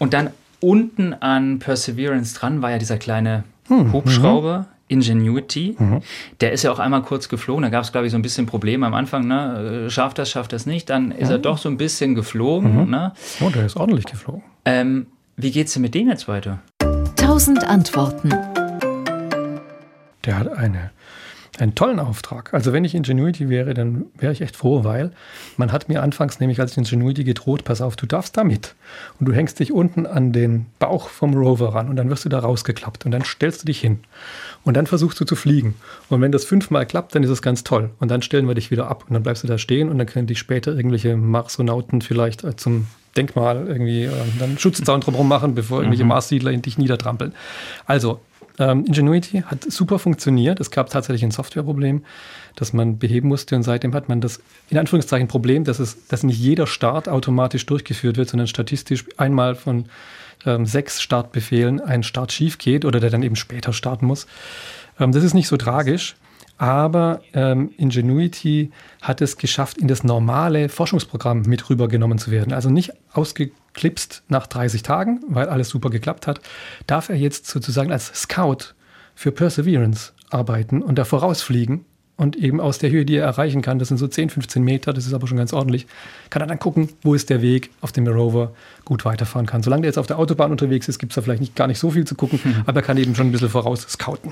Und dann unten an Perseverance dran war ja dieser kleine hm, Hubschrauber. Mhm. Ingenuity, mhm. der ist ja auch einmal kurz geflogen. Da gab es, glaube ich, so ein bisschen Probleme am Anfang. Ne? Äh, schafft das, schafft das nicht. Dann ist mhm. er doch so ein bisschen geflogen. Mhm. Ne? Oh, der ist ordentlich geflogen. Ähm, wie geht's denn mit dem jetzt weiter? Tausend Antworten. Der hat eine einen tollen Auftrag. Also wenn ich Ingenuity wäre, dann wäre ich echt froh, weil man hat mir anfangs nämlich als Ingenuity gedroht, pass auf, du darfst da mit. Und du hängst dich unten an den Bauch vom Rover ran und dann wirst du da rausgeklappt und dann stellst du dich hin und dann versuchst du zu fliegen. Und wenn das fünfmal klappt, dann ist es ganz toll. Und dann stellen wir dich wieder ab und dann bleibst du da stehen und dann können dich später irgendwelche Marsonauten vielleicht äh, zum Denkmal irgendwie äh, dann Schutzzaun drumherum machen, bevor irgendwelche mhm. Marssiedler in dich niedertrampeln. Also ähm, Ingenuity hat super funktioniert. Es gab tatsächlich ein Softwareproblem, das man beheben musste und seitdem hat man das in Anführungszeichen Problem, dass es, dass nicht jeder Start automatisch durchgeführt wird, sondern statistisch einmal von ähm, sechs Startbefehlen ein Start schief geht oder der dann eben später starten muss. Ähm, das ist nicht so tragisch. Aber ähm, Ingenuity hat es geschafft, in das normale Forschungsprogramm mit rübergenommen zu werden. Also nicht ausgeklipst nach 30 Tagen, weil alles super geklappt hat, darf er jetzt sozusagen als Scout für Perseverance arbeiten und da vorausfliegen und eben aus der Höhe, die er erreichen kann, das sind so 10, 15 Meter, das ist aber schon ganz ordentlich, kann er dann gucken, wo ist der Weg, auf dem der Rover gut weiterfahren kann. Solange der jetzt auf der Autobahn unterwegs ist, gibt es da vielleicht nicht, gar nicht so viel zu gucken, mhm. aber er kann eben schon ein bisschen voraus scouten.